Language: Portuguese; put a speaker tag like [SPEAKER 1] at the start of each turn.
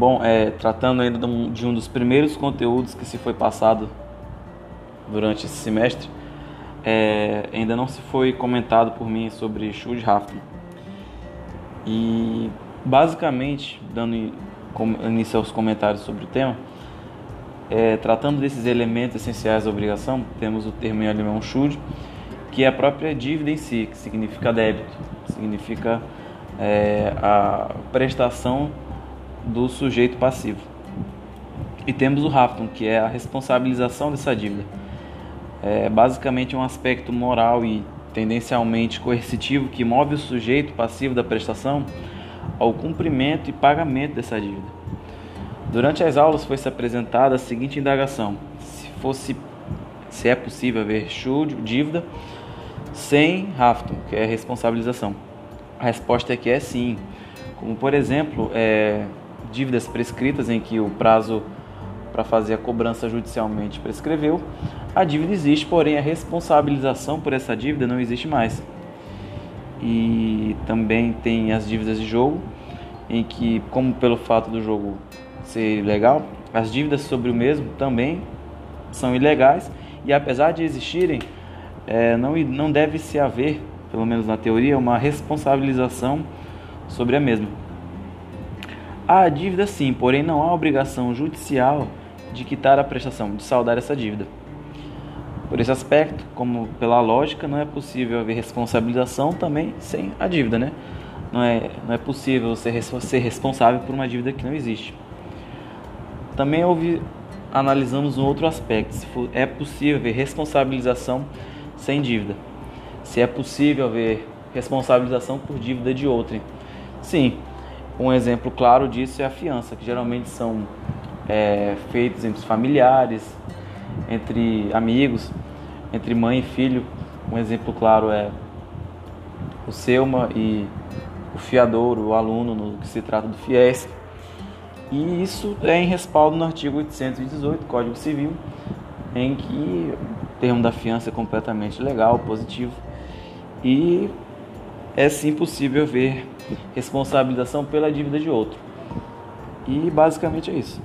[SPEAKER 1] Bom, é, tratando ainda de um dos primeiros conteúdos que se foi passado durante esse semestre, é, ainda não se foi comentado por mim sobre Schultz Hafton. E basicamente, dando início aos comentários sobre o tema, é, tratando desses elementos essenciais da obrigação, temos o termo em alemão Schuld, que é a própria dívida em si, que significa débito, significa é, a prestação do sujeito passivo. E temos o Haftung, que é a responsabilização dessa dívida. É basicamente um aspecto moral e tendencialmente coercitivo que move o sujeito passivo da prestação ao cumprimento e pagamento dessa dívida. Durante as aulas foi-se apresentada a seguinte indagação: se fosse se é possível haver Schuld, dívida, sem Haftung, que é responsabilização. A resposta é que é sim. Como por exemplo, é, dívidas prescritas em que o prazo para fazer a cobrança judicialmente prescreveu, a dívida existe, porém a responsabilização por essa dívida não existe mais. E também tem as dívidas de jogo, em que, como pelo fato do jogo ser ilegal, as dívidas sobre o mesmo também são ilegais e apesar de existirem, é, não, não deve se haver, pelo menos na teoria, uma responsabilização sobre a mesma. Há dívida sim, porém não há obrigação judicial de quitar a prestação, de saldar essa dívida. Por esse aspecto, como pela lógica, não é possível haver responsabilização também sem a dívida, né? Não é, não é possível ser, ser responsável por uma dívida que não existe. Também houve, analisamos um outro aspecto, se for, é possível haver responsabilização sem dívida. Se é possível haver responsabilização por dívida de outrem. Sim, um exemplo claro disso é a fiança, que geralmente são é, feitos entre familiares, entre amigos, entre mãe e filho. Um exemplo claro é o Selma e o fiador, o aluno, no que se trata do FIES. E isso é em respaldo no artigo 818 do Código Civil, em que o termo da fiança é completamente legal, positivo, e é sim possível ver responsabilização pela dívida de outro. E basicamente é isso.